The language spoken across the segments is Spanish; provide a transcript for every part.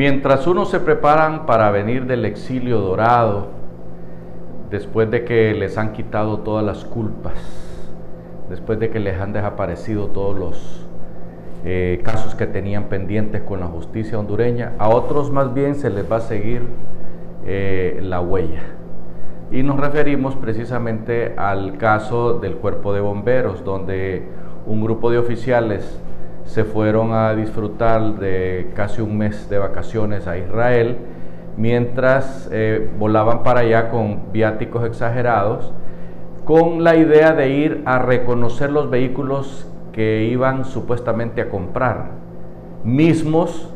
Mientras unos se preparan para venir del exilio dorado, después de que les han quitado todas las culpas, después de que les han desaparecido todos los eh, casos que tenían pendientes con la justicia hondureña, a otros más bien se les va a seguir eh, la huella. Y nos referimos precisamente al caso del cuerpo de bomberos, donde un grupo de oficiales se fueron a disfrutar de casi un mes de vacaciones a Israel, mientras eh, volaban para allá con viáticos exagerados, con la idea de ir a reconocer los vehículos que iban supuestamente a comprar, mismos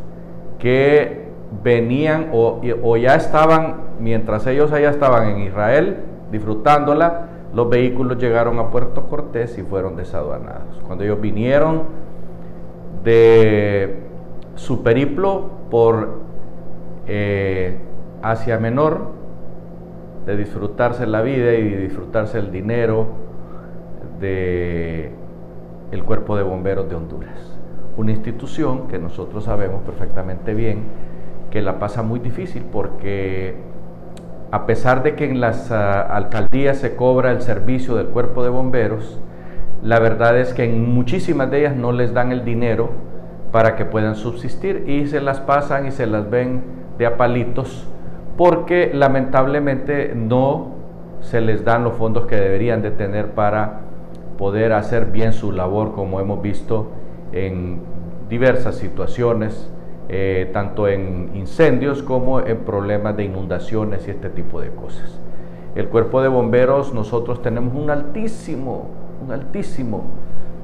que venían o, o ya estaban, mientras ellos allá estaban en Israel disfrutándola, los vehículos llegaron a Puerto Cortés y fueron desaduanados. Cuando ellos vinieron de su periplo por eh, Asia Menor, de disfrutarse la vida y disfrutarse el dinero de el Cuerpo de Bomberos de Honduras. Una institución que nosotros sabemos perfectamente bien que la pasa muy difícil porque a pesar de que en las ah, alcaldías se cobra el servicio del cuerpo de bomberos, la verdad es que en muchísimas de ellas no les dan el dinero para que puedan subsistir y se las pasan y se las ven de a palitos porque lamentablemente no se les dan los fondos que deberían de tener para poder hacer bien su labor como hemos visto en diversas situaciones eh, tanto en incendios como en problemas de inundaciones y este tipo de cosas. El cuerpo de bomberos, nosotros tenemos un altísimo, un altísimo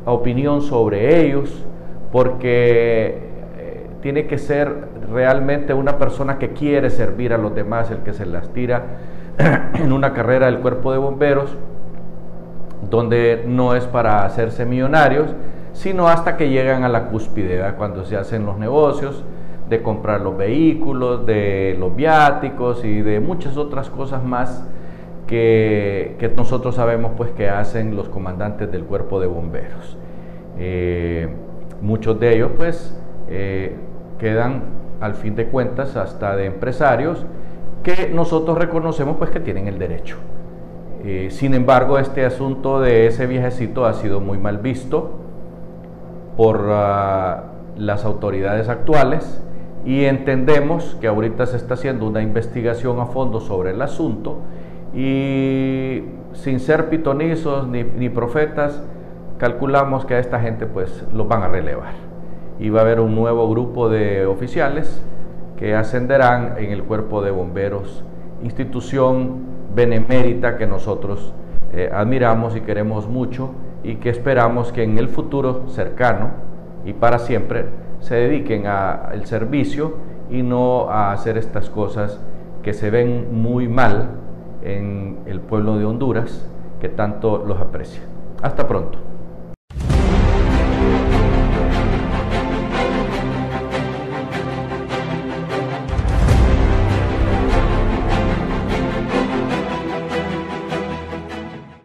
opinión sobre ellos, porque eh, tiene que ser realmente una persona que quiere servir a los demás, el que se las tira en una carrera del cuerpo de bomberos, donde no es para hacerse millonarios, sino hasta que llegan a la cúspide, cuando se hacen los negocios de comprar los vehículos, de los viáticos y de muchas otras cosas más que, nosotros sabemos pues que hacen los comandantes del cuerpo de bomberos. Eh, muchos de ellos pues eh, quedan al fin de cuentas hasta de empresarios que nosotros reconocemos pues que tienen el derecho. Eh, sin embargo, este asunto de ese viejecito ha sido muy mal visto por ah, las autoridades actuales y entendemos que ahorita se está haciendo una investigación a fondo sobre el asunto y sin ser pitonizos ni, profetas, calculamos que a esta gente pues los van a relevar. Y va a haber un nuevo grupo de oficiales que ascenderán en el cuerpo de bomberos, institución benemérita que nosotros eh, admiramos y queremos mucho y que esperamos que en el futuro cercano y para siempre se dediquen al servicio y no a hacer estas cosas que se ven muy mal en el pueblo de Honduras, que tanto los aprecia. Hasta pronto.